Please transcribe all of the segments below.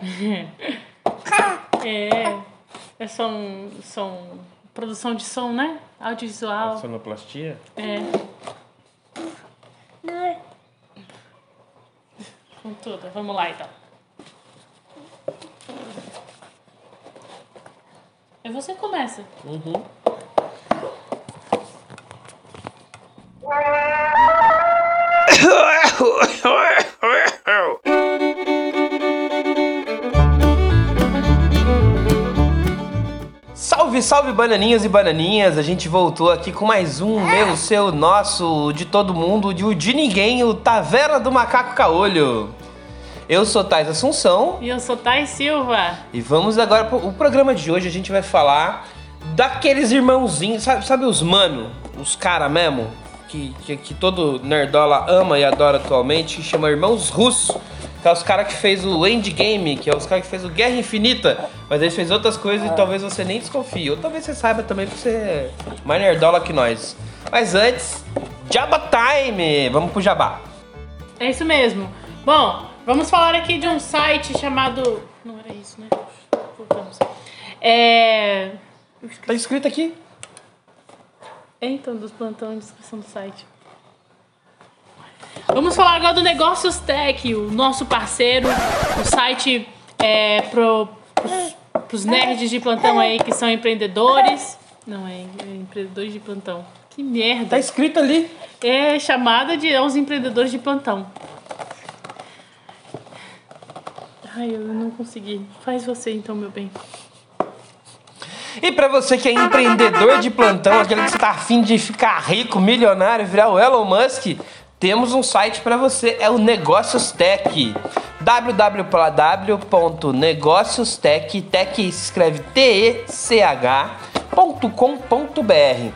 É. É som, som. Produção de som, né? Audiovisual. Sonoplastia? É. Com tudo. Vamos lá então. E você começa. Uhum. Salve, salve bananinhas e bananinhas! A gente voltou aqui com mais um meu, seu, nosso, de todo mundo, de o de ninguém, o Taverna do Macaco Caolho. Eu sou Tais Assunção E eu sou Thay Silva. e vamos agora pro o programa de hoje. A gente vai falar daqueles irmãozinhos, sabe, sabe os mano, os cara mesmo, que, que, que todo nerdola ama e adora atualmente, que chama Irmãos Russos. Que é os caras que fez o Endgame, que é os caras que fez o Guerra Infinita, mas eles fez outras coisas e talvez você nem desconfie. Ou talvez você saiba também porque você é mais nerdola que nós. Mas antes, Jabba Time! Vamos pro Jabá. É isso mesmo. Bom, vamos falar aqui de um site chamado. Não era isso, né? Voltamos. É. Tá escrito aqui. É, então, dos plantão e descrição do site. Vamos falar agora do Negócios Tech, o nosso parceiro, o site é, pro, pros, pros nerds de plantão aí que são empreendedores. Não, é, é empreendedores de plantão. Que merda. Tá escrito ali. É chamada de aos empreendedores de plantão. Ai, eu não consegui. Faz você então, meu bem. E pra você que é empreendedor de plantão, aquele que está afim de ficar rico, milionário, virar o Elon Musk, temos um site para você, é o Negócios Tech. www.negóciostech, tech se escreve T-E-C-H.com.br.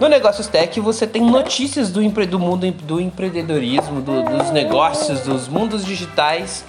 No Negócios Tech você tem notícias do, empre- do mundo do empreendedorismo, do- dos negócios, dos mundos digitais.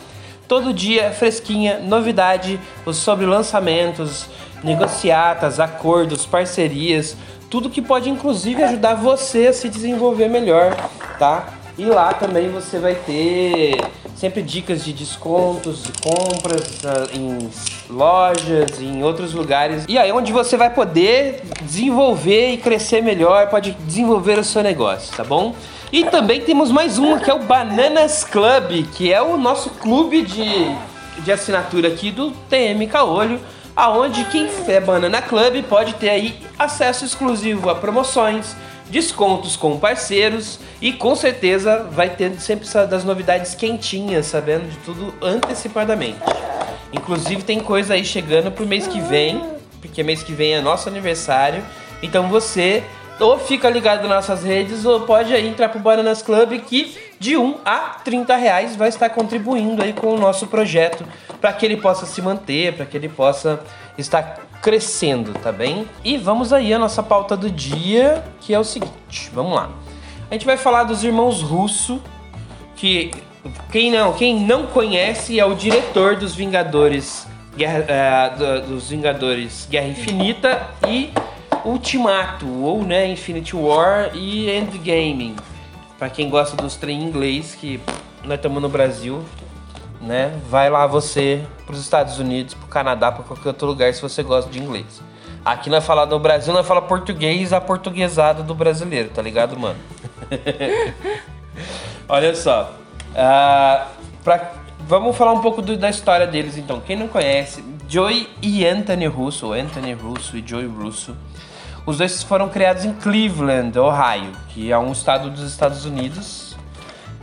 Todo dia, fresquinha, novidade sobre lançamentos, negociatas, acordos, parcerias, tudo que pode inclusive ajudar você a se desenvolver melhor, tá? E lá também você vai ter sempre dicas de descontos, de compras ah, em lojas, em outros lugares. E aí onde você vai poder desenvolver e crescer melhor, pode desenvolver o seu negócio, tá bom? E também temos mais uma que é o Bananas Club, que é o nosso clube de, de assinatura aqui do TM Caolho, aonde quem é Banana Club pode ter aí acesso exclusivo a promoções, descontos com parceiros e com certeza vai ter sempre das novidades quentinhas, sabendo de tudo antecipadamente. Inclusive tem coisa aí chegando pro mês que vem, porque mês que vem é nosso aniversário. Então você ou fica ligado nas nossas redes ou pode entrar pro Bananas Club que de 1 a 30 reais vai estar contribuindo aí com o nosso projeto para que ele possa se manter, para que ele possa estar crescendo, tá bem? E vamos aí a nossa pauta do dia, que é o seguinte, vamos lá. A gente vai falar dos irmãos Russo, que quem não, quem não conhece é o diretor dos Vingadores, Guerra, do- dos Vingadores Guerra Infinita e Ultimato, ou né, Infinity War e Endgame. Pra quem gosta dos trem em inglês, que nós estamos no Brasil, né? Vai lá você pros Estados Unidos, pro Canadá, pra qualquer outro lugar se você gosta de inglês. Aqui nós fala no Brasil, nós fala português, a portuguesada do brasileiro, tá ligado, mano? Olha só. ah, pra- vamos falar um pouco do- da história deles então. Quem não conhece, Joey e Anthony Russo, Anthony Russo e Joey Russo, os dois foram criados em Cleveland, Ohio, que é um estado dos Estados Unidos.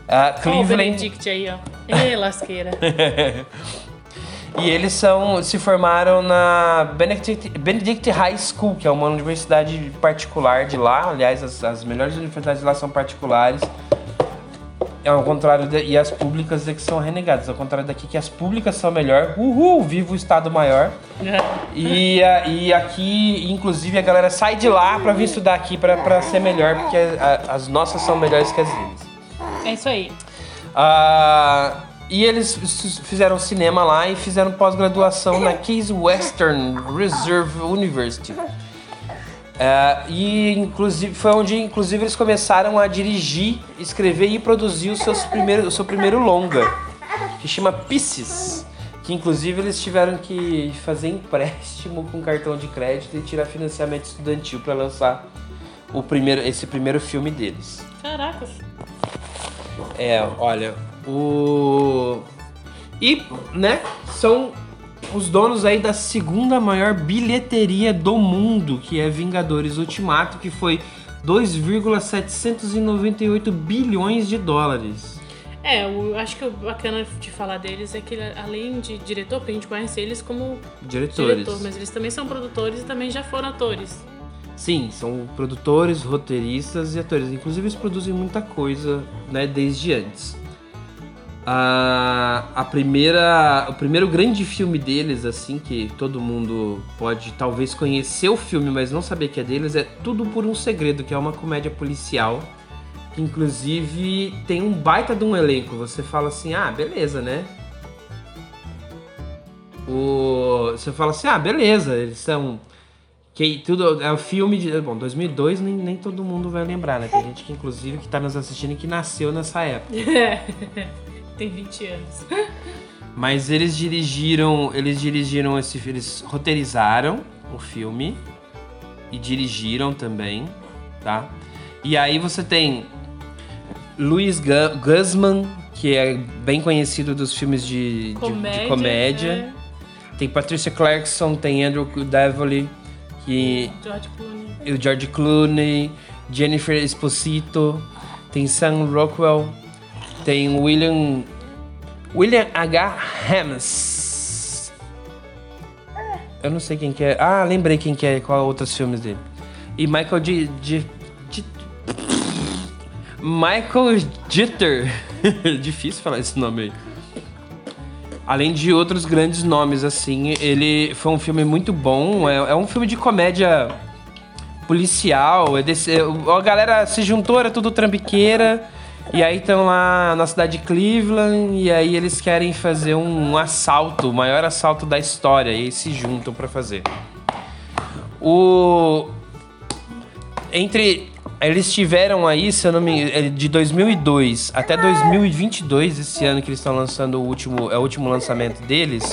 O Cleveland. Benedict aí, ó. Ê, lasqueira. E eles são, se formaram na Benedict, Benedict High School, que é uma universidade particular de lá. Aliás, as, as melhores universidades de lá são particulares. É ao contrário de, e as públicas é que são renegadas. Ao contrário daqui que as públicas são melhor. Uhul, viva o Estado maior. E, a- e aqui, inclusive, a galera sai de lá pra vir estudar aqui pra, pra ser melhor, porque a- as nossas são melhores que as deles. É isso aí. Ah, e eles fizeram cinema lá e fizeram pós-graduação na Case Western Reserve University. Ah, e inclusive foi onde inclusive eles começaram a dirigir, escrever e produzir os seus primeiros, o seu primeiro longa, que chama Pisces, Que inclusive eles tiveram que fazer empréstimo com cartão de crédito e tirar financiamento estudantil para lançar o primeiro, esse primeiro filme deles. Caracas. É, olha, o. E, né, são os donos aí da segunda maior bilheteria do mundo, que é Vingadores Ultimato, que foi 2,798 bilhões de dólares. É, eu acho que o bacana de falar deles é que além de diretor, porque a gente conhece eles como Diretores. diretor, mas eles também são produtores e também já foram atores. Sim, são produtores, roteiristas e atores. Inclusive eles produzem muita coisa, né, desde antes. A, a primeira, o primeiro grande filme deles, assim, que todo mundo pode talvez conhecer o filme, mas não saber que é deles, é Tudo por um Segredo, que é uma comédia policial. Que inclusive tem um baita de um elenco. Você fala assim, ah, beleza, né? O, você fala assim, ah, beleza, eles são que tudo é o filme de. Bom, 2002 nem, nem todo mundo vai lembrar, né? Tem gente que, inclusive, que tá nos assistindo que nasceu nessa época. Tem 20 anos. Mas eles dirigiram. Eles dirigiram esse. Eles roteirizaram o filme. E dirigiram também, tá? E aí você tem Luiz Gu- Guzman, que é bem conhecido dos filmes de de- de Comédia. comédia. é. Tem Patricia Clarkson, tem Andrew Devlin, George Clooney. o George Clooney, Jennifer Esposito, tem Sam Rockwell, tem William William H. Hems. Eu não sei quem que é. Ah, lembrei quem que é, qual outros filmes dele. E Michael G. G- G- Michael Jitter. Difícil falar esse nome aí. Além de outros grandes nomes, assim, ele foi um filme muito bom. É, é um filme de comédia policial. É desse, é, a galera se juntou, era tudo trambiqueira. E aí estão lá na cidade de Cleveland. E aí eles querem fazer um, assalto, o maior assalto da história. E aí se juntam pra fazer. O. Entre. Eles tiveram aí, se eu não me engano, de 2002 até 2022, esse ano que eles estão lançando o último, é o último lançamento deles,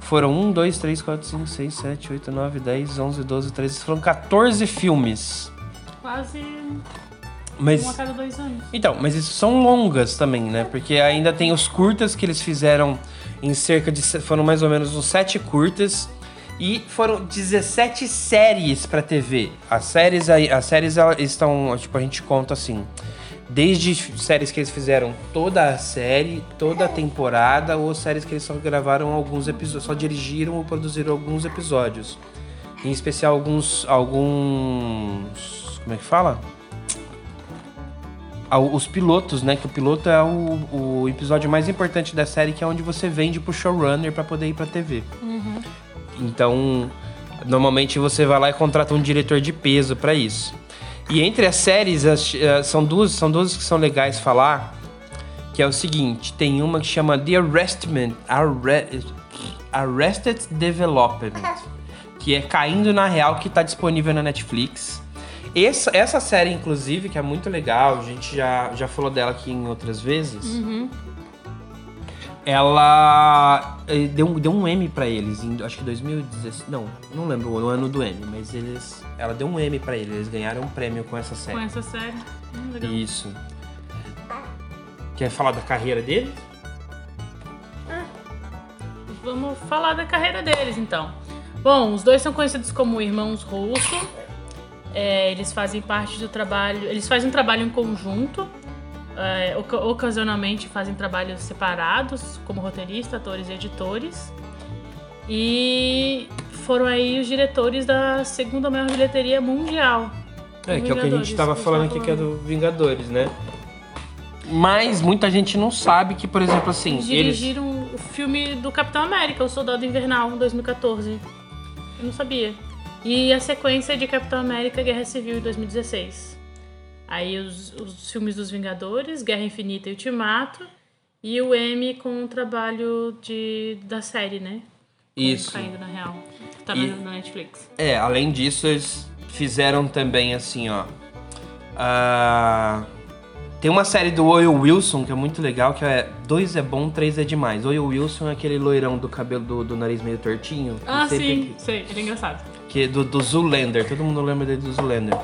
foram 1, 2, 3, 4, 5, 6, 7, 8, 9, 10, 11, 12, 13, foram 14 filmes. Quase um Mas, a cada dois anos. então, mas isso são longas também, né? Porque ainda tem os curtas que eles fizeram em cerca de. Foram mais ou menos uns 7 curtas. E foram 17 séries pra TV. As séries, as séries estão. Tipo, a gente conta assim. Desde séries que eles fizeram toda a série, toda a temporada, ou séries que eles só gravaram alguns episódios, só dirigiram ou produziram alguns episódios. Em especial alguns. alguns. Como é que fala? ao- os pilotos, né? Que o piloto é o, o episódio mais importante da série, que é onde você vende pro showrunner pra poder ir pra TV. Então, normalmente você vai lá e contrata um diretor de peso pra isso. E entre as séries, as- eh, são duas, são duas que são legais falar, que é o seguinte, tem uma que chama The Arrestment, Arre- Arrested Development, que é Caindo na Real, que tá disponível na Netflix. Essa, essa série, inclusive, que é muito legal, a gente já, já falou dela aqui em outras vezes. Ela eh, deu, um- deu um M pra eles, em, acho que 2016. Não, não lembro o ano do M, mas eles. Ela deu um M pra eles, eles ganharam um prêmio com essa série. Com essa série. Hum, legal. Isso. Quer falar da carreira deles? Vamos falar da carreira deles, então. Bom, os dois são conhecidos como irmãos Russo. É, eles fazem parte do trabalho. Eles fazem um trabalho em conjunto. É, oca- ocasionalmente fazem trabalhos separados, como roteirista, atores e editores. E foram aí os diretores da segunda maior bilheteria mundial. É, que é o que a gente tava que falando aqui, que é do Vingadores, né? Mas muita gente não sabe que, por exemplo, assim, Eles eles. dirigiram o filme do Capitão América, O Soldado Invernal, em 2014. Eu não sabia. E a sequência de Capitão América Guerra Civil em 2016. Aí os, os filmes dos Vingadores, Guerra Infinita e Ultimato. E o M com o trabalho de, da série, né? Com Isso. Caindo na Real. Tá E- na, Netflix. É, além disso, eles fizeram também assim, ó. ah, Tem uma série do Oil Wilson que é muito legal, que é dois é bom, três é demais. Oil Wilson é aquele loirão do cabelo do, do nariz meio tortinho. que Ah, sim, sei, ele é engraçado. Que é do, do Zoolander, todo mundo lembra dele do Zoolander.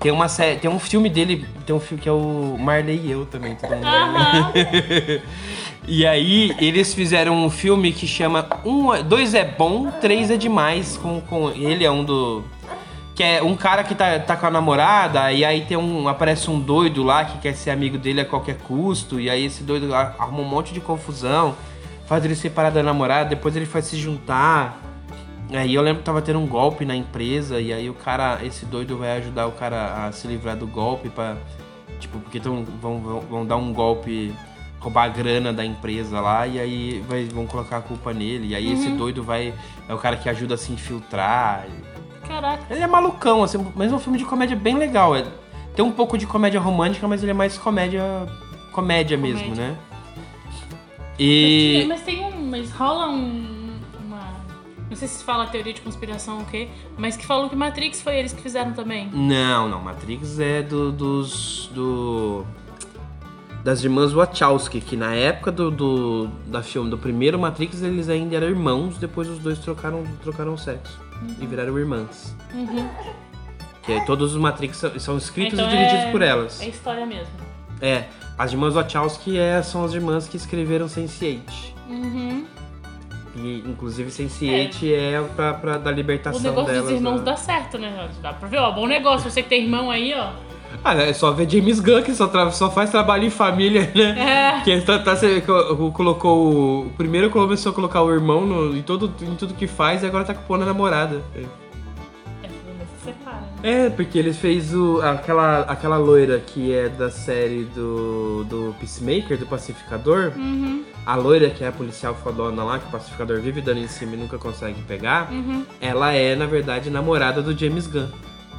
Tem uma série, tem um filme dele, tem um filme que é o Marley e eu também, todo mundo. Aham. E aí, eles fizeram um filme que chama um, é- Dois é bom, três é demais. Com, com, ele é um do. Que é um cara que tá, tá com a namorada, e aí tem um. Aparece um doido lá que quer ser amigo dele a qualquer custo. E aí esse doido arruma um monte de confusão, faz ele separar da namorada, depois ele faz se juntar. Aí eu lembro que tava tendo um golpe na empresa, e aí o cara, esse doido vai ajudar o cara a se livrar do golpe pra. Tipo, porque tão, vão, vão, vão dar um golpe, roubar a grana da empresa lá, e aí vai, vão colocar a culpa nele. E aí esse doido vai. É o cara que ajuda a se infiltrar. Caraca. Ele é malucão, assim, mas é um filme de comédia bem legal. É- tem um pouco de comédia romântica, mas ele é mais comédia. Comédia, mesmo, Comédia. né? Mas, E. tem- mas tem um. Mas rola um. Não sei se fala teoria de conspiração ou o quê, mas que falou que Matrix foi eles que fizeram também. Não, não. Matrix é do, dos. Do, das irmãs Wachowski, que na época do, do, da filme, do primeiro Matrix, eles ainda eram irmãos, depois os dois trocaram, trocaram sexo. E viraram irmãs. Uhum. Que todos os Matrix são, são escritos Então e dirigidos é- por elas. É história mesmo. É, as irmãs Wachowski é, são as irmãs que escreveram Sense8. Uhum. E inclusive Sense8 é, pra, pra dar O libertação negócio delas. dos irmãos né? dá certo, né? Dá pra ver, ó. Bom negócio. Você que tem irmão aí, ó. Ah, é só ver James Gunn que só, só faz trabalho em família, né? É. Que ele tá, tá- colocou o. o Primeiro começou a colocar o irmão no- em, todo, em tudo que faz e agora tá pondo a namorada. É, É, porque ele fez o, aquela, aquela loira que é da série do, do Peacemaker, do Pacificador. Uhum, A loira, que é a policial fodona lá, que o Pacificador vive dando em cima e nunca consegue pegar. uhum. Ela é, na verdade, namorada do James Gunn.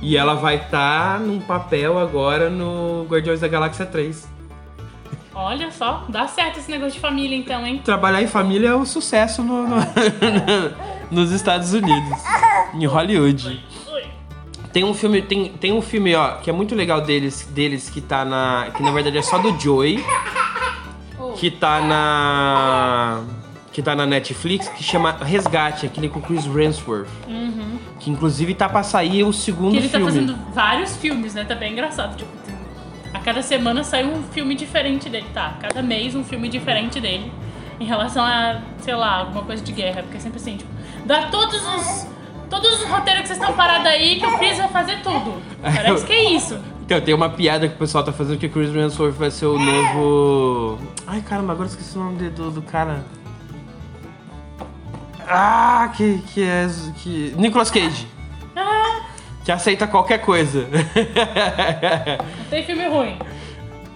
E ela vai estar num papel agora no Guardiões da Galáxia 3. Olha só, dá certo esse negócio de família então, hein? Trabalhar em família é um sucesso no- no- nos Estados Unidos, em Hollywood. Tem um filme, tem, tem um filme, ó, que é muito legal deles, deles que tá na, que na verdade é só do Joey, que tá na que tá na Netflix, que chama Resgate, aquele com o Chris Hemsworth, Uhum. que inclusive tá pra sair o segundo Que ele tá filme. fazendo vários filmes, né? Tá bem engraçado. Tipo, a cada semana sai um filme diferente dele, tá? Cada mês um filme diferente dele. Em relação a, sei lá, alguma coisa de guerra. Porque é sempre assim, tipo, dá todos os. Todos os roteiros que vocês estão parados aí que o Chris vai fazer tudo. Parece que é isso. Então, tem uma piada que o pessoal tá fazendo que o Chris Hemsworth vai ser o novo. Ai, caramba, agora eu esqueci o nome de- do, do cara. Ah, que, que é. Que... Nicolas Cage. Ah, Que aceita qualquer coisa. não tem filme ruim.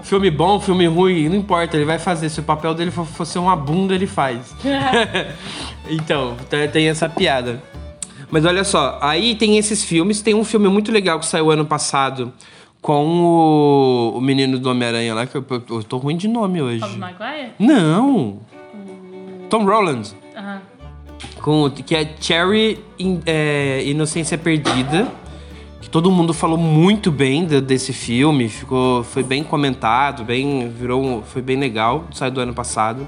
filme bom, filme ruim, não importa, ele vai fazer. Se o papel dele for, for ser uma bunda, ele faz. então, tem essa piada. Mas olha só, aí tem esses filmes. Tem um filme muito legal que saiu ano passado com o, o menino do Homem-Aranha lá, que eu, eu- tô ruim de nome hoje. Tobey Maguire? Não! Tom Rolland. Aham. Com, que é Cherry In- é, Inocência Perdida. Que todo mundo falou muito bem de- desse filme. Ficou, foi bem comentado, bem, virou, foi bem legal. Saiu do ano passado.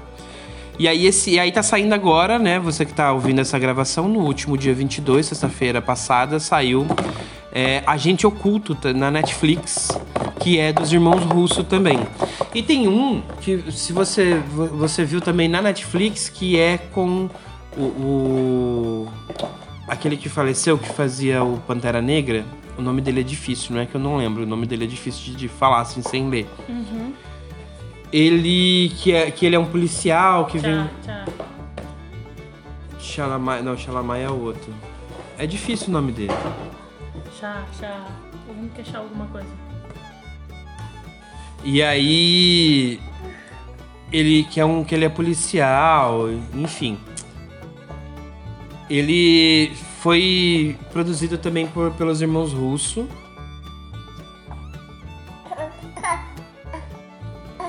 E aí, esse, e aí tá saindo agora, né? Você que tá ouvindo essa gravação, no último dia 22, sexta-feira passada, saiu é, Agente Oculto tá, na Netflix, que é dos irmãos Russo também. E tem um que, se você, vo- você viu também na Netflix, que é com o, o- aquele que faleceu, que fazia o Pantera Negra. O nome dele é difícil, não é que eu não lembro. O nome dele é difícil de, de falar assim, sem ler. Uhum. Ele que, é, que ele é um policial que vem. Tchau, tchau. Xalamai, não, Xalamai é o outro. É difícil o nome dele. Chá, chá. Vamos que achar alguma coisa. E aí ele que é um que ele é policial, enfim. Ele foi produzido também por, pelos irmãos Russo.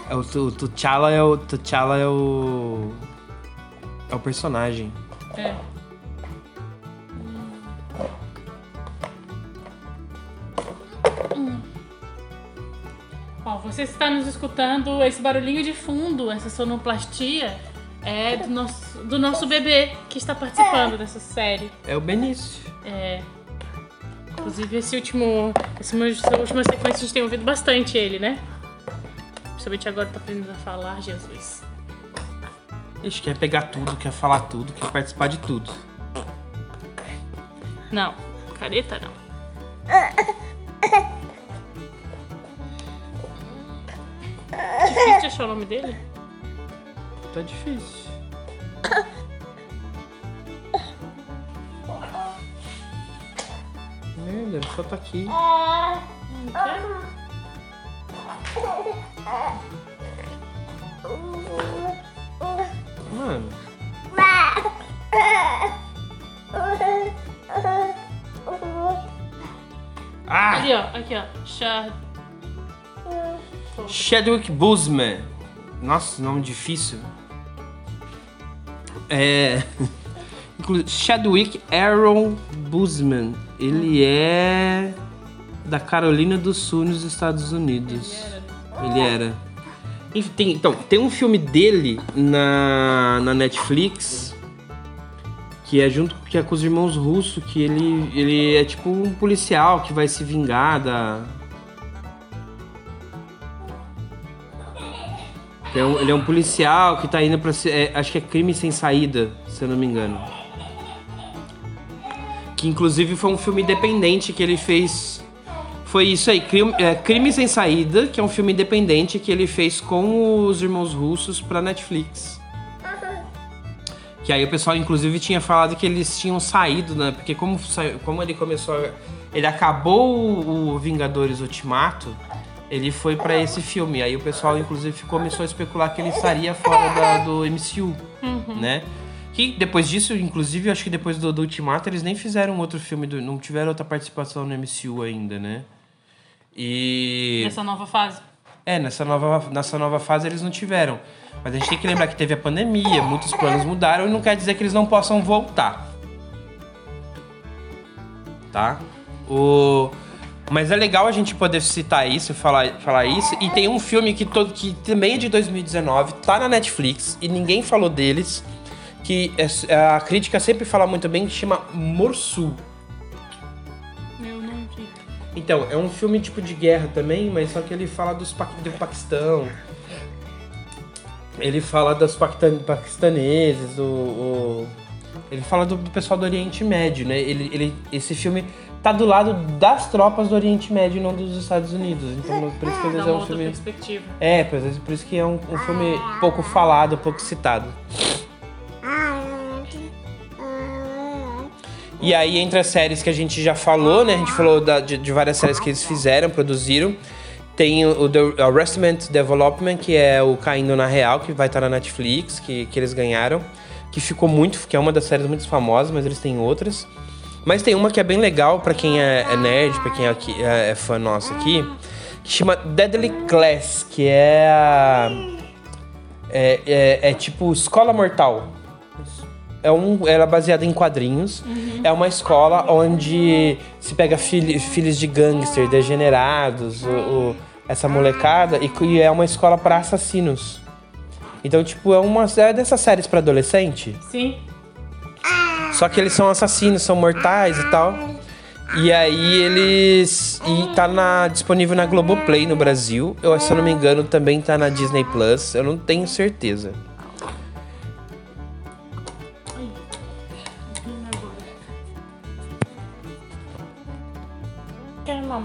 É o, o T'Challa é o T'Challa é o é o personagem. É. Ó, você está nos escutando, esse barulhinho de fundo, essa sonoplastia, é do nosso, do nosso bebê que está participando dessa série. É o Benício. É. Inclusive, esse último, essa última sequência a gente tem ouvido bastante ele, né? Principalmente agora tá aprendendo a falar, Jesus. Ixi, quer pegar tudo, quer falar tudo, quer participar de tudo. Não, careta não. Difícil achar o nome dele? Tá difícil. Merda, ele só tá aqui. Não quer? Mano, ah! Ali, ó. Aqui, ó. Char... Chadwick Boseman. Nossa, nome difícil. É. Chadwick Aaron Boseman. Ele é da Carolina do Sul, nos Estados Unidos. Ele era. Enfim, tem- então, tem um filme dele na, na Netflix que é junto que é com os irmãos russos, que ele, ele é tipo um policial que vai se vingar da, É um- ele é um policial que tá indo pra. é, acho que é crime sem saída, se eu não me engano. Que inclusive foi um filme independente que ele fez. Foi isso aí, crime, é, crime sem saída, que é um filme independente que ele fez com os irmãos russos pra Netflix. Que aí o pessoal inclusive tinha falado que eles tinham saído, né? Porque como, como ele começou. a- ele acabou o, o Vingadores Ultimato, ele foi pra esse filme. Aí o pessoal inclusive começou a especular que ele estaria fora da- do MCU, né? Que depois disso, inclusive, eu acho que depois do, do Ultimato, eles nem fizeram outro filme, do- não tiveram outra participação no MCU ainda, né? E. Nessa nova fase. É, nessa nova, nessa nova fase eles não tiveram. Mas a gente tem que lembrar que teve a pandemia, muitos planos mudaram e não quer dizer que eles não possam voltar. Tá? O... Mas é legal a gente poder citar isso, falar, falar isso. E tem um filme que, todo, que também é de 2019, tá na Netflix e ninguém falou deles. Que é- a crítica sempre fala muito bem, que chama Morsu. Eu não vi. Então, é um filme tipo de guerra também, mas só que ele fala dos Pa- do Paquistão. Ele fala dos paquistan- paquistaneses, o, o- ele fala do, pessoal do Oriente Médio, né? Ele, ele, esse filme tá do lado das tropas do Oriente Médio e não dos Estados Unidos. Então, por isso que às Dá vezes é um filme. perspectiva. É, por vezes por isso que é um, um filme pouco falado, pouco citado. E aí, entre as séries que a gente já falou, né? A gente falou da- de, de várias séries que eles fizeram, produziram. Tem o The Arrestment Development, que é o Caindo na Real, que vai estar na Netflix, que, que eles ganharam. Que ficou muito, que é uma das séries muito famosas, mas eles têm outras. Mas tem uma que é bem legal pra quem é, é nerd, pra quem é, aqui- é- é fã nosso aqui, que chama Deadly Class, que é a. É, é, é tipo Escola Mortal. É um, ela é baseada em quadrinhos. É uma escola onde se pega filho- filhos de gangster, degenerados, o- o- essa molecada, e, e é uma escola para assassinos. Então, tipo, é uma é dessas séries para adolescente. Sim. Só que eles são assassinos, são mortais e tal. E aí eles. E tá na, disponível na Globoplay no Brasil. Eu, se eu não me engano, também tá na Disney Plus. Eu não tenho certeza.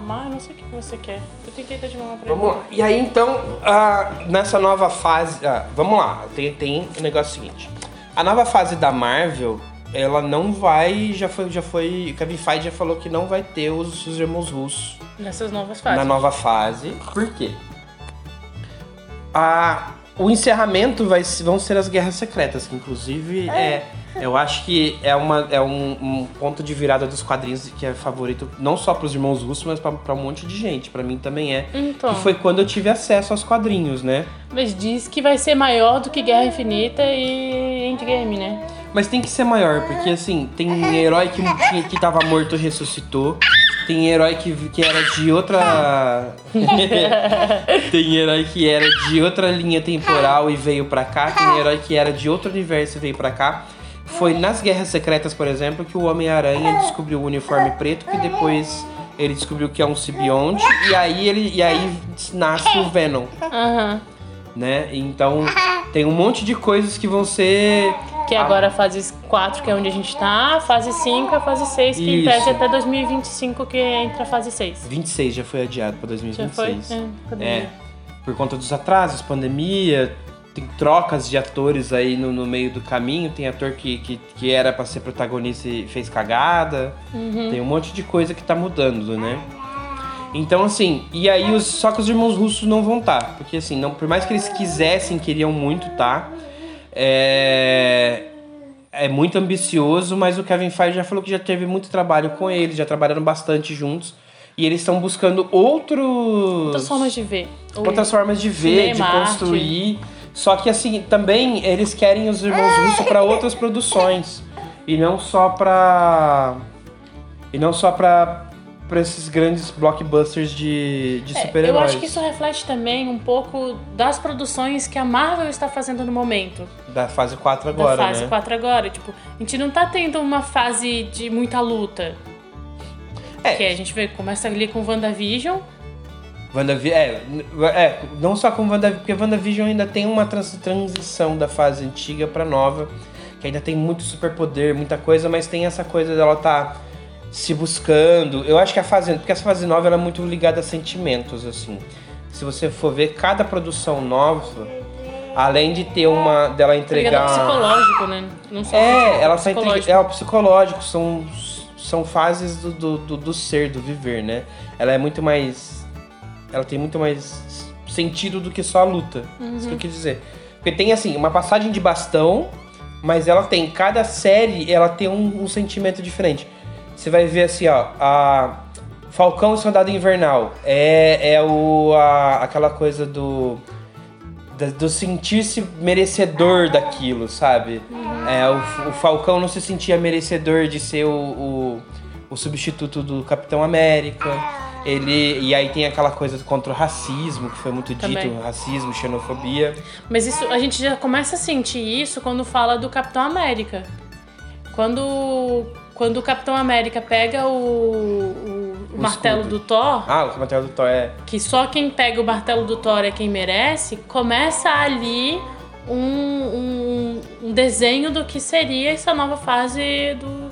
Quer mamar? Eu não sei o que você quer. Eu tentei dar de mamar pra Vamos lá. E aí então, ah, nessa nova fase. ah, vamos lá, tem, tem o negócio seguinte. A nova fase da Marvel, ela não vai. Já foi. Já foi. O Kevin Feige já falou que não vai ter os, os irmãos russos ele. Nessas novas fases. na nova fase. Por quê? A, o encerramento vai, vão ser as guerras secretas, que inclusive é. Eu acho que é, uma, é um, um ponto de virada dos quadrinhos que é favorito não só para os irmãos russos, mas para um monte de gente. Para mim também é. Então. Que foi quando eu tive acesso aos quadrinhos, né? Mas diz que vai ser maior do que Guerra Infinita e Endgame, né? Mas tem que ser maior, porque assim, tem herói que, que, que tava morto e ressuscitou. Tem herói que, que era de outra. tem herói que era de outra linha temporal e veio pra cá. Tem herói que era de outro universo e veio pra cá. Foi nas Guerras Secretas, por exemplo, que o Homem-Aranha descobriu o uniforme preto, que depois ele descobriu que é um simbionte, e aí ele e aí nasce o Venom, Aham. né? Então tem um monte de coisas que vão ser Que agora a fase 4, que é onde a gente tá, a fase 5 e a fase 6, que em tese até 2025 que entra a fase 6. 26 já foi adiado pra Já 2026. foi? É? É, por conta dos atrasos, pandemia, tem trocas de atores aí no, no meio do caminho. Tem ator que, que, que era pra ser protagonista e fez cagada. Tem um monte de coisa que tá mudando, né? Então, assim, e aí os, só que os irmãos russos não vão estar. porque, assim, não, por mais que eles quisessem, queriam muito tá, é, é muito ambicioso, mas o Kevin Feige já falou que já teve muito trabalho com eles, já trabalharam bastante juntos. E eles estão buscando outros Outras formas de ver. Outras formas de ver, Cinema, de construir. Só que assim, também eles querem os irmãos russos para outras produções e não só para e não só para para esses grandes blockbusters de, de É, super-heróis. eu acho que isso reflete também um pouco das produções que a Marvel está fazendo no momento. da fase 4 agora, da fase né? 4 agora. Tipo, a gente não tá tendo uma fase de muita luta. É. Que a gente vê, começa ali com WandaVision. WandaVi é, é, não só com WandaVision, porque WandaVision ainda tem uma trans- transição da fase antiga pra nova, que ainda tem muito superpoder, muita coisa, mas tem essa coisa dela tá se buscando. Eu acho que a fase, porque essa fase nova ela é muito ligada a sentimentos, assim. Se você for ver cada produção nova, além de ter uma dela Tá entregar ao psicológico, né? Não só é, ela só psicológico. entrega, é o psicológico, são, são fases do, do, do, do ser, do viver, né? Ela é muito mais. Ela tem muito mais sentido do que só a luta. Isso que eu quis dizer. Porque tem assim, uma passagem de bastão, mas ela tem. Cada série ela tem um, um sentimento diferente. Você vai ver assim, ó, a Falcão e Soldado Invernal. É, é o, a, aquela coisa do do sentir-se merecedor daquilo, sabe? É, o, o Falcão não se sentia merecedor de ser o, o, o substituto do Capitão América. Ele, e aí tem aquela coisa contra o racismo, que foi muito dito, Também. racismo, xenofobia. Mas isso a gente já começa a sentir isso quando fala do Capitão América. Quando, quando o Capitão América pega o, o- o martelo escudo. do Thor, Ah, o comentário do Thor é. que só quem pega o martelo do Thor é quem merece, começa ali um, um, um desenho do que seria essa nova fase do,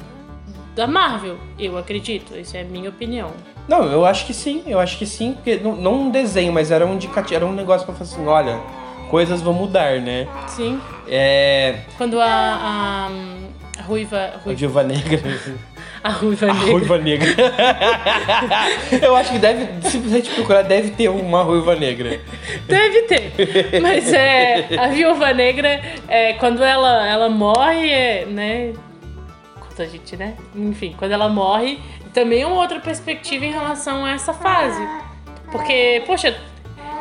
da Marvel. Eu acredito, isso é a minha opinião. Não, eu acho que sim, eu acho que sim, porque não, não um desenho, mas era um indicativo, era um negócio pra falar assim, olha, coisas vão mudar, né? Sim. É. Quando a, a, a Ruiva. A Ruiva Viúva Negra. a Ruiva A Negra. ruiva negra. Eu acho que deve, se você procurar, deve ter uma ruiva negra. Deve ter. Mas é. A viúva negra, é, quando ela, ela morre, é, né? A gente, né? Enfim, quando ela morre, também é uma outra perspectiva em relação a essa fase. Porque, poxa,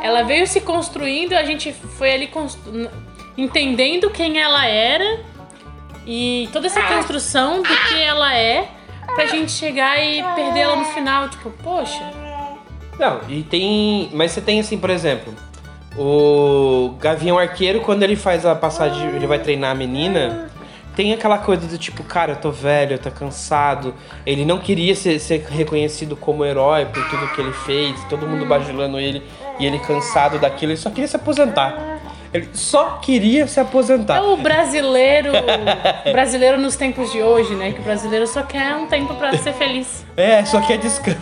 ela veio se construindo, a gente foi ali constru- entendendo quem ela era e toda essa construção do que ela é pra gente chegar e perder ela no final. Tipo, poxa. Não, e tem. Mas você tem assim, por exemplo, o Gavião Arqueiro, quando ele faz a passagem, ele vai treinar a menina. Tem aquela coisa do tipo, cara, eu tô velho, eu tô cansado. Ele não queria ser, ser reconhecido como herói por tudo que ele fez, todo mundo bajulando ele e ele cansado daquilo, ele só queria se aposentar. Ele só queria se aposentar. É o brasileiro, brasileiro nos tempos de hoje, né? Que o brasileiro só quer um tempo pra ser feliz. É, só quer descanso.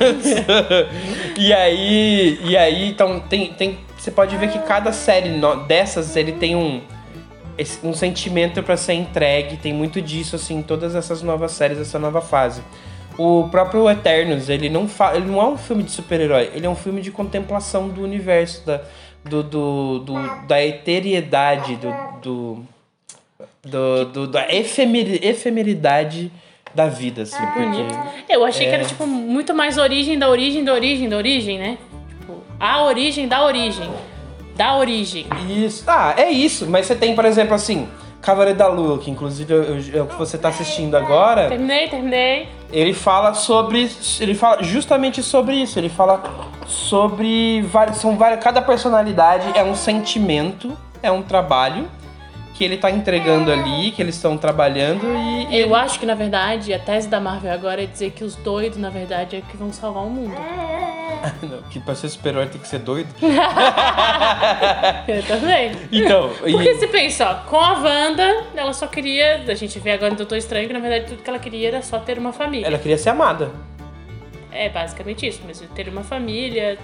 e aí, e aí, então tem, tem, você pode ver que cada série dessas ele tem um um sentimento pra ser entregue, tem muito disso assim em todas essas novas séries, essa nova fase. O próprio Eternos, ele não fa ele não é um filme de super-herói, ele é um filme de contemplação do universo, da, do, do, do- da eteriedade, do, do, do, do- da efemeri- efemeridade da vida, assim, porque... Eu achei que É. era, tipo, muito mais origem da origem da origem da origem, né? Tipo, a origem da origem. Da origem. Isso. Ah, é isso. Mas você tem, por exemplo, assim, Cavaleiro da Lua, que inclusive eu- eu- é o que você tá assistindo agora. Terminei, terminei. ele fala sobre. Ele fala justamente sobre isso. Ele fala sobre. várias- São várias. Cada personalidade é um sentimento, é um trabalho que ele tá entregando ali, que eles estão trabalhando e. Eu acho que, na verdade, a tese da Marvel agora é dizer que os doidos, na verdade, é que vão salvar o mundo. Não, que pra ser super-herói tem que ser doido. Eu também. Então. e- Porque se pensa, ó, com a Wanda, ela só queria. A gente vê agora no Doutor Estranho que na verdade tudo que ela queria era só ter uma família. Ela queria ser amada. É basicamente isso, mas ter uma família.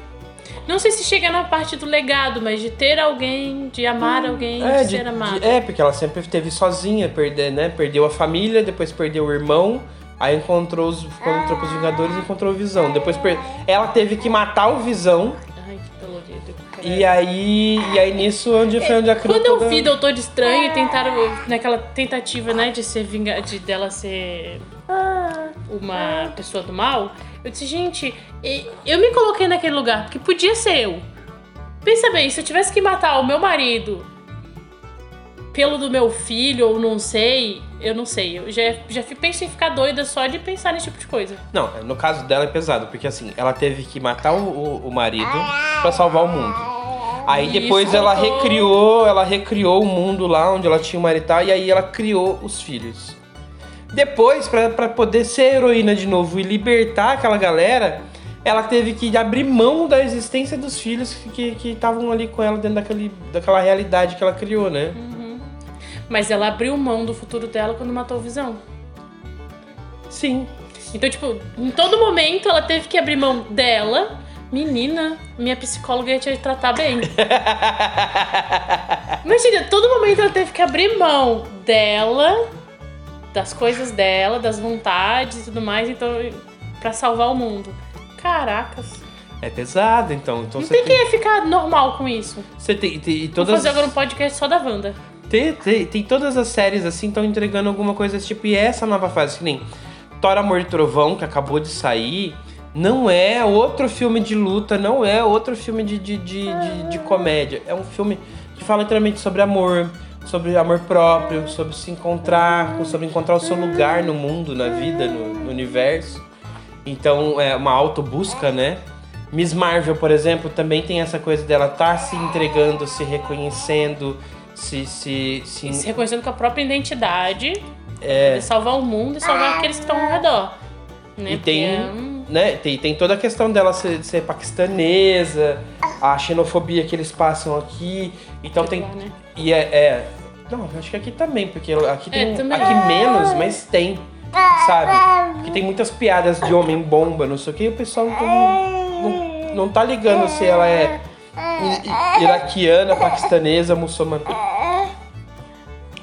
Não sei se chega na parte do legado, mas de ter alguém, de amar alguém, É, de, de- ser amada. de- é, porque ela sempre esteve sozinha, perder, né? Perdeu a família, depois perdeu o irmão, aí encontrou os, encontrou os Vingadores e encontrou o Visão. Depois per- ela teve que matar o Visão, Ai, que dolorido. e aí, e aí nisso onde foi onde a Quando eu vi Doutor Estranho e tentaram, naquela tentativa, né, de ser vinga, de dela ser uma pessoa do mal, eu disse, gente, eu me coloquei naquele lugar, porque podia ser eu. Pensa bem, se eu tivesse que matar o meu marido pelo do meu filho, ou não sei, eu não sei. Eu já, já penso em ficar doida só de pensar nesse tipo de coisa. Não, no caso dela é pesado, porque assim, ela teve que matar o, o- o marido pra salvar o mundo. Aí Isso, depois ela voltou. recriou, ela recriou o mundo lá onde ela tinha o marido e e aí ela criou os filhos. Depois, pra, pra poder ser heroína de novo e libertar aquela galera, ela teve que abrir mão da existência dos filhos que que estavam ali com ela dentro daquele, daquela realidade que ela criou, né? Mas ela abriu mão do futuro dela quando matou o Visão. Sim. Então, tipo, em todo momento ela teve que abrir mão dela. Menina, minha psicóloga ia te tratar bem. Imagina, todo momento ela teve que abrir mão dela, das coisas dela, das vontades e tudo mais, então, pra salvar o mundo. Caracas. É pesado, então. Então Não tem tem, quem ia ficar normal com isso. você tem, tem e Vou todas fazer agora um podcast só da Wanda. Tem, tem, tem todas as séries assim, estão entregando alguma coisa desse tipo. E essa nova fase, que nem Thor Amor e Trovão, que acabou de sair, não é outro filme de luta, não é outro filme de, de, de, de, de comédia. É um filme que fala literalmente sobre amor, sobre amor próprio, sobre se encontrar, sobre encontrar o seu lugar no mundo, na vida, no, no universo. Então é uma autobusca, né? Miss Marvel, por exemplo, também tem essa coisa dela estar se entregando, se reconhecendo, se. se, se... Se reconhecendo com a própria identidade, É. de salvar o mundo e salvar aqueles que estão ao redor. Né? E tem, Porque é um- né, tem, tem toda a questão dela ser, ser paquistanesa, a xenofobia que eles passam aqui. Então tem. Né? E é, é- Não, acho que aqui também, porque aqui tem. É. Aqui menos, mas tem. Sabe? Porque tem muitas piadas de homem bomba, não sei o que, e o pessoal não, não, não tá ligando se ela é iraquiana, paquistanesa, muçulmana.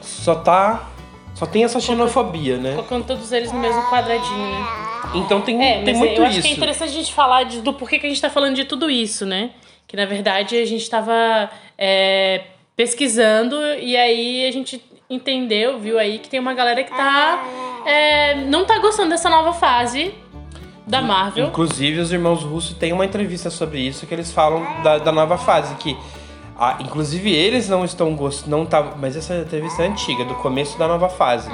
Só tá. Só tem essa xenofobia, né? Colocando todos eles no mesmo quadradinho, né? Então tem, É, tem muito eu acho isso. que é interessante a gente falar de- do porquê que a gente tá falando de tudo isso, né? Que na verdade a gente tava é, pesquisando e aí a gente entendeu, viu aí que tem uma galera que tá. é, não tá gostando dessa nova fase da Marvel. Inclusive, os irmãos russos têm uma entrevista sobre isso que eles falam da, da nova fase, que ah, inclusive eles não estão gostando, não tá, mas essa entrevista é antiga, do começo da nova fase.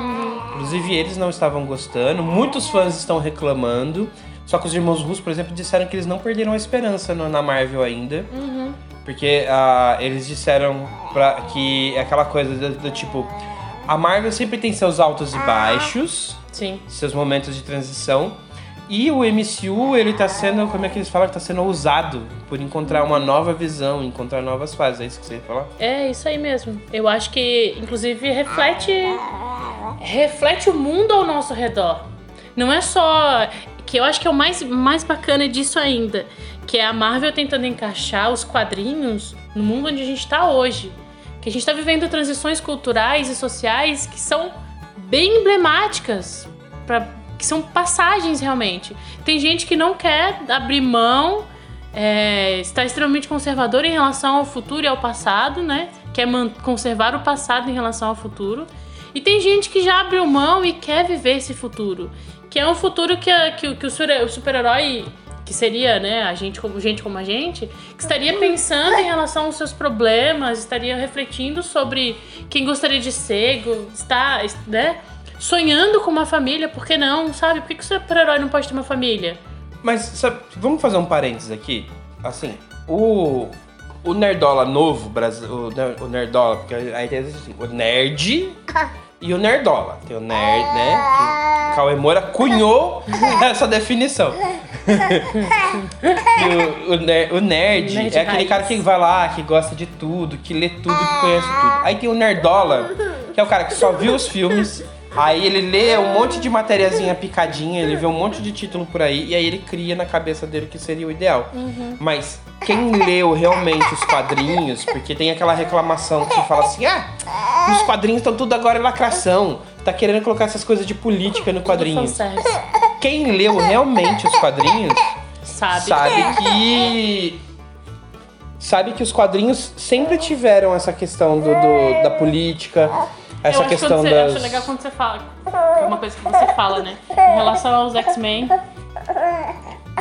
Inclusive eles não estavam gostando, muitos fãs estão reclamando, só que os irmãos russos, por exemplo, disseram que eles não perderam a esperança no- na Marvel ainda. Porque ah, eles disseram pra, que é aquela coisa do, do tipo, a Marvel sempre tem seus altos e baixos, Sim. seus momentos de transição. E o MCU, ele tá sendo, como é que eles falam? Que tá sendo usado por encontrar uma nova visão, encontrar novas fases. É isso que você ia falar? É isso aí mesmo. Eu acho que, inclusive, reflete reflete o mundo ao nosso redor. Não é só que eu acho que é o mais, mais bacana disso ainda, que é a Marvel tentando encaixar os quadrinhos no mundo onde a gente está hoje. Que a gente está vivendo transições culturais e sociais que são bem emblemáticas, pra, que são passagens realmente. Tem gente que não quer abrir mão é, está extremamente conservador em relação ao futuro e ao passado, né? Quer conservar o passado em relação ao futuro. E tem gente que já abriu mão e quer viver esse futuro. Que é um futuro que, que, que o super- o super-herói, que seria, né, a gente como, gente como a gente, que estaria pensando em relação aos seus problemas, estaria refletindo sobre quem gostaria de ser, está, né? Sonhando com uma família, por que não, sabe? Por que, que o super-herói não pode ter uma família? Mas sabe, vamos fazer um parênteses aqui? Assim, o, o Nerdola novo, o, o Nerdola, porque aí tem assim, o Nerd e o Nerdola. Tem o Nerd, né? Que Cauê Moura cunhou essa definição. O, o ner- o nerd, Nerd é aquele raiz. cara que vai lá, que gosta de tudo, que lê tudo, que conhece tudo. Aí tem o Nerdola, que é o cara que só viu os filmes, aí ele lê um monte de matériazinha picadinha, ele vê um monte de título por aí, e aí ele cria na cabeça dele o que seria o ideal. Mas quem leu realmente os quadrinhos, porque tem aquela reclamação que você fala assim, ah, os quadrinhos estão tudo agora em lacração, tá querendo colocar essas coisas de política no quadrinho. Quem leu realmente os quadrinhos Sabe? sabe que sabe que os quadrinhos sempre tiveram essa questão do, do- da política, essa eu acho, questão quando você, das acho legal quando você fala. É uma coisa que você fala, né? Em relação aos X-Men.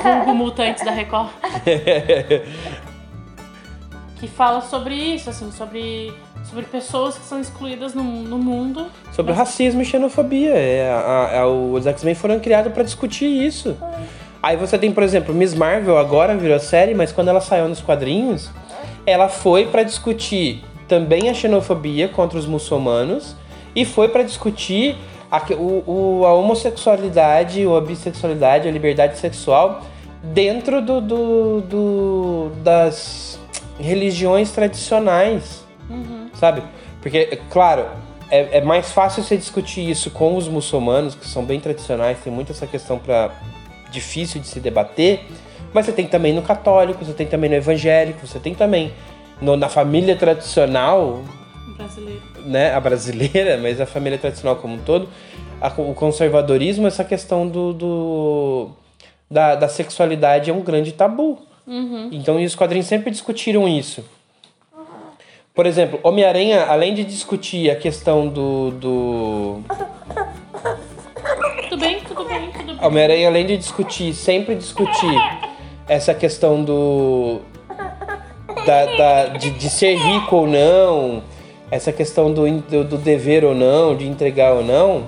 Vulgo Mutantes da Record. que fala sobre isso, assim, sobre, sobre pessoas que são excluídas no, no mundo. sobre o racismo e xenofobia. É, a- a- os X-Men foram criados pra discutir isso. Aí você tem, por exemplo, Miss Marvel agora virou série, mas quando ela saiu nos quadrinhos, ela foi pra discutir também a xenofobia contra os muçulmanos e foi pra discutir a, o- o- a homossexualidade, ou a bissexualidade, a liberdade sexual dentro do, do- do- das religiões tradicionais sabe? Porque, claro, é, é mais fácil você discutir isso com os muçulmanos, que são bem tradicionais, tem muito essa questão para difícil de se debater, mas você tem também no católico, você tem também no evangélico, você tem também no- na família tradicional, Brasileiro. né, a brasileira, mas a família tradicional como um todo, a- o conservadorismo, essa questão do, do- da, da sexualidade é um grande tabu. Então, e os quadrinhos sempre discutiram isso. Por exemplo, Homem-Aranha, além de discutir a questão do. do... Tudo bem, tudo bem, tudo bem. Homem-Aranha, além de discutir, sempre discutir essa questão do. Da, da- de, de ser rico ou não, essa questão do, do, do dever ou não, de entregar ou não.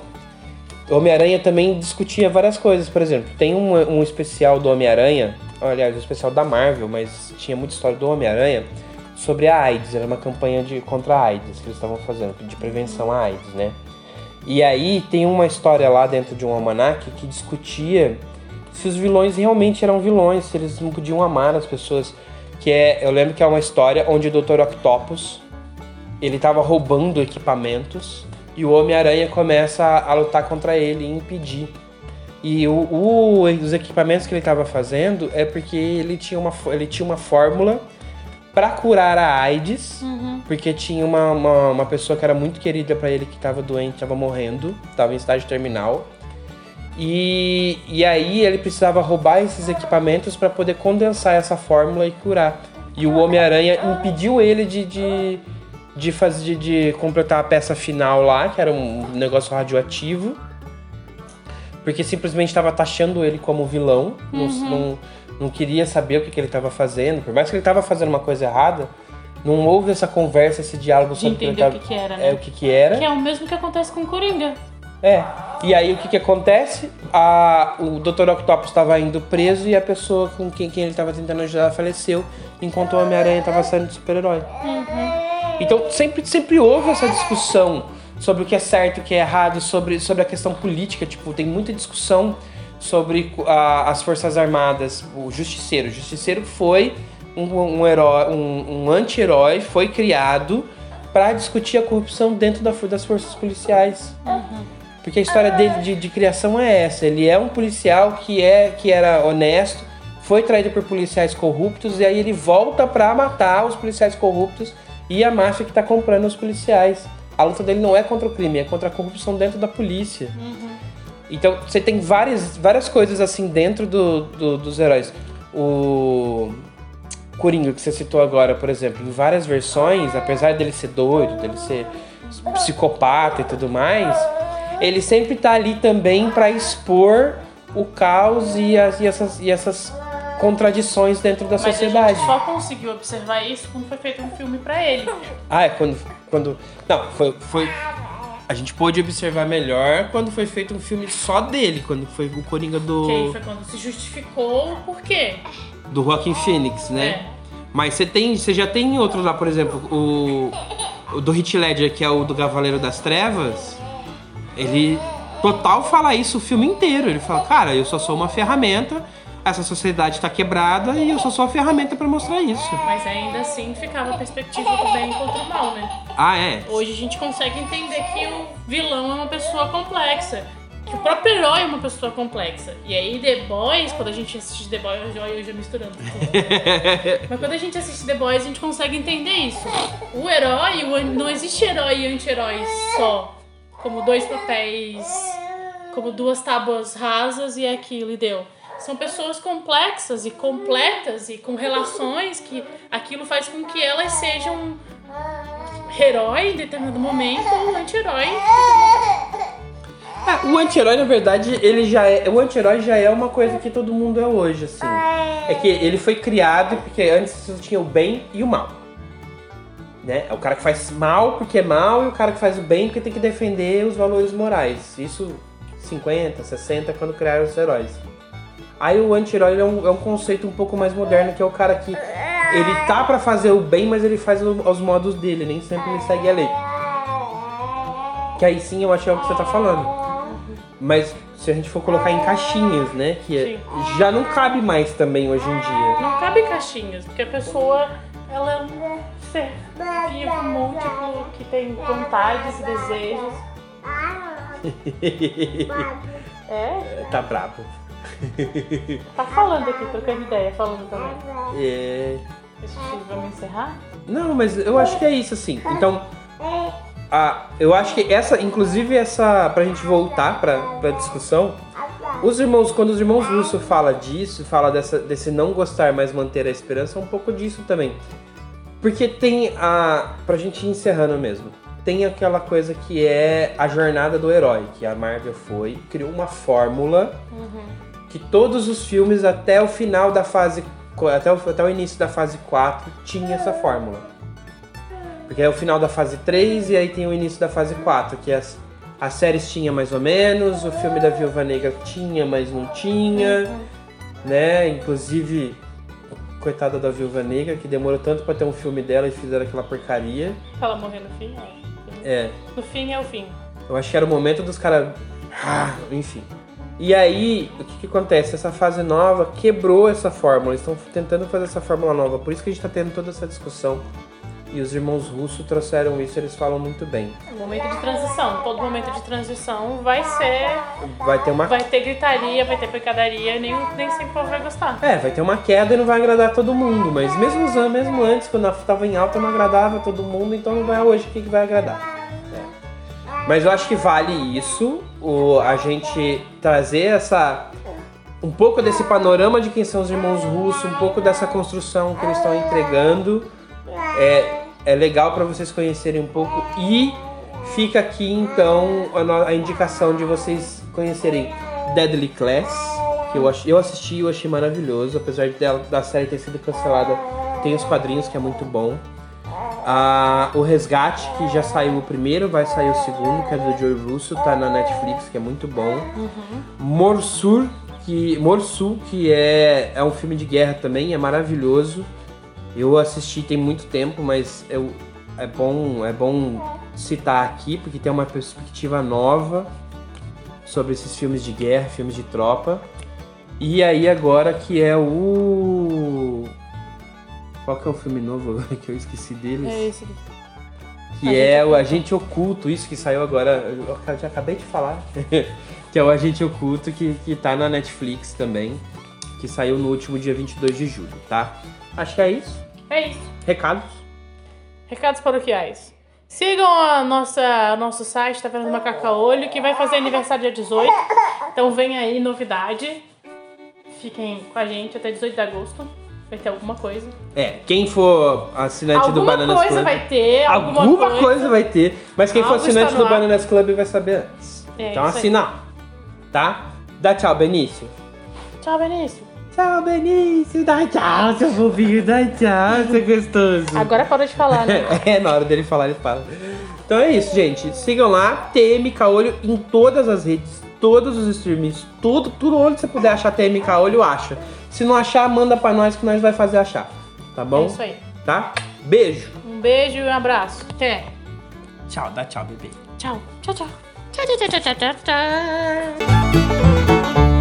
Homem-Aranha também discutia várias coisas. Por exemplo, tem um, um especial do Homem-Aranha, aliás, um especial da Marvel, mas tinha muita história do Homem-Aranha sobre a AIDS. Era uma campanha de, contra a AIDS que eles estavam fazendo, de prevenção à AIDS, né? E aí tem uma história lá dentro de um almanac que discutia se os vilões realmente eram vilões, se eles não podiam amar as pessoas. Que é, eu lembro que é uma história onde o Dr. Octopus ele tava roubando equipamentos e o Homem-Aranha começa a, a lutar contra ele e impedir. E o, o- os equipamentos que ele estava fazendo é porque ele tinha uma, ele tinha uma fórmula para curar a AIDS, porque tinha uma, uma, uma pessoa que era muito querida para ele que estava doente, estava morrendo, estava em estágio terminal. E, e aí ele precisava roubar esses equipamentos para poder condensar essa fórmula e curar. E o Homem-Aranha impediu ele de, de, de, fazer, de, de completar a peça final lá, que era um negócio radioativo. Porque simplesmente estava taxando ele como vilão. Não, não, não queria saber o que, que ele estava fazendo. Por mais que ele estava fazendo uma coisa errada, não houve essa conversa, esse diálogo sobre o que que, que era, né? é o que, que era. Que é o mesmo que acontece com o Coringa. É. E aí o que que acontece? A, o Dr. Octopus estava indo preso e a pessoa com quem, quem ele estava tentando ajudar faleceu, enquanto o Homem-Aranha estava saindo de super-herói. Então sempre, sempre houve essa discussão sobre o que é certo e o que é errado, sobre, sobre a questão política. Tipo, tem muita discussão sobre a- as Forças Armadas, o Justiceiro. O Justiceiro foi um, um herói, um, um anti-herói, foi criado para discutir a corrupção dentro da, das forças policiais. Porque a história dele de, de criação é essa. Ele é um policial que, é, que era honesto, foi traído por policiais corruptos, e aí ele volta pra matar os policiais corruptos e a máfia que tá comprando os policiais. A luta dele não é contra o crime, é contra a corrupção dentro da polícia. Então você tem várias, várias coisas assim dentro do, do- dos heróis. O Coringa que você citou agora, por exemplo, em várias versões, apesar dele ser doido, dele ser psicopata e tudo mais, ele sempre tá ali também pra expor o caos e, as- e essas, e essas contradições dentro da Mas a sociedade. gente só conseguiu observar isso quando foi feito um filme pra ele. Ah, é quando. quando não, foi. foi a gente pôde observar melhor quando foi feito um filme só dele, quando foi o Coringa do, Que aí foi quando se justificou o porquê. do Joaquin Phoenix, né? É. Mas você tem, você já tem outros lá, por exemplo, o, o do Heath Ledger, que é o do Cavaleiro das Trevas, ele total fala isso o filme inteiro. Ele fala, cara, eu só sou uma ferramenta, essa sociedade tá quebrada e eu só sou a ferramenta pra mostrar isso. Mas ainda assim ficava a perspectiva do bem contra o mal, né? Ah, é? Hoje a gente consegue entender que o vilão é uma pessoa complexa. Que o próprio herói é uma pessoa complexa. E aí, The Boys, quando a gente assiste The Boys, eu já misturando. Mas quando a gente assiste The Boys, a gente consegue entender isso. O herói, o não existe herói e anti-herói só. Como dois papéis, como duas tábuas rasas e aquilo, e deu. São pessoas complexas e completas e com relações que aquilo faz com que elas sejam herói em determinado momento ou anti-herói. É, o anti-herói, na verdade, ele já é. O anti-herói já é uma coisa que todo mundo é hoje, assim. É que ele foi criado porque antes tinha o bem e o mal. Né? É o cara que faz mal porque é mal e o cara que faz o bem porque tem que defender os valores morais. Isso 50, 60, quando criaram os heróis. Aí o anti-herói é um, é um conceito um pouco mais moderno, que é o cara que ele tá pra fazer o bem, mas ele faz aos modos dele, nem sempre ele segue a lei. Que aí sim eu acho que é o que você tá falando. Mas se a gente for colocar em caixinhas, né? Que é- Sim. já não cabe mais também hoje em dia. Não cabe caixinhas, porque a pessoa ela é um ser vivo, múltiplo, que tem vontades e desejos. É, tá brabo. tá falando aqui, trocando ideia, falando também. É... Eu- Vamos encerrar? Não, mas eu acho que é isso, assim. Então, a, eu acho que essa, inclusive essa, pra gente voltar pra, pra discussão, os irmãos, quando os irmãos Russo fala disso, fala dessa, desse não gostar, mas manter a esperança, é um pouco disso também. Porque tem a, pra gente ir encerrando mesmo, tem aquela coisa que é a jornada do herói, que a Marvel foi, criou uma fórmula que todos os filmes até o final da fase até o, até o início da fase 4 tinha essa fórmula. Porque é o final da fase 3 e aí tem o início da fase 4, que as, as séries tinha mais ou menos, o filme da Viúva Negra tinha, mas não tinha, né? Inclusive, coitada da Viúva Negra, que demorou tanto pra ter um filme dela e fizeram aquela porcaria. Ela morrer no fim? É. É, No fim é o fim. eu acho que era o momento dos caras. Ah, enfim. E aí, o que, que acontece? Essa fase nova quebrou essa fórmula. Eles estão tentando fazer essa fórmula nova. Por isso que a gente está tendo toda essa discussão. E os irmãos russos trouxeram isso, eles falam muito bem. É um momento de transição. Todo momento de transição vai ser. Vai ter uma. Vai ter gritaria, vai ter pecadaria, nem, nem sempre o povo vai gostar. É, vai ter uma queda e não vai agradar todo mundo. Mas mesmo, mesmo antes, quando estava em alta, não agradava todo mundo. Então não vai hoje o que, que vai agradar. É. Mas eu acho que vale isso, o, a gente trazer essa. Um pouco desse panorama de quem são os irmãos russos, um pouco dessa construção que eles estão entregando. É, é legal para vocês conhecerem um pouco. E fica aqui então a, indicação de vocês conhecerem Deadly Class, que eu, ach, eu assisti e eu achei maravilhoso, apesar de dela, da série ter sido cancelada. Tem os quadrinhos que é muito bom. Ah, o Resgate, que já saiu o primeiro, vai sair o segundo, que é do Joey Russo, tá na Netflix, que é muito bom. Morsur, que, Morsu, que é, é um filme de guerra também, é maravilhoso. Eu assisti tem muito tempo, mas eu, é, bom, é bom citar aqui, porque tem uma perspectiva nova sobre esses filmes de guerra, filmes de tropa. E aí agora que é o... Qual que é o filme novo agora que eu esqueci deles? É esse aqui. que Agente é o. Agente Oculto, isso que saiu agora, eu já acabei de falar, que é o Agente Oculto que, que tá na Netflix também, que saiu no último dia 22 de julho, tá? Acho que é isso. É isso. Recados? Recados paroquiais. Sigam a nossa, nosso site, tá vendo Macaca Olho, que vai fazer aniversário dia 18. Então vem aí novidade. Fiquem com a gente até 18 de agosto. Vai ter alguma coisa. É, quem for assinante do alguma Bananas coisa Club... vai ter, alguma, Alguma coisa. vai ter, mas quem for Algo assinante está do. Bananas Club vai saber antes. É, então aí. assina, lá, tá? Dá tchau, Benício. Tchau, Benício. Tchau, Benício. Dá tchau, seu fofinho. Dá tchau, seu gostoso. Agora parou de falar, né? É, na hora dele falar, ele fala. Então é isso, gente. Sigam lá, TM Caolho em todas as redes, todos os streams, tudo, tudo onde você puder achar TM Caolho, acha. Se não achar, manda pra nós que nós vai fazer achar. Tá bom? É isso aí. Tá? Beijo. Um beijo e um abraço. Até. Tchau, dá tchau, bebê. Tchau. Tchau, tchau. Tchau, tchau, tchau, tchau, tchau, tchau.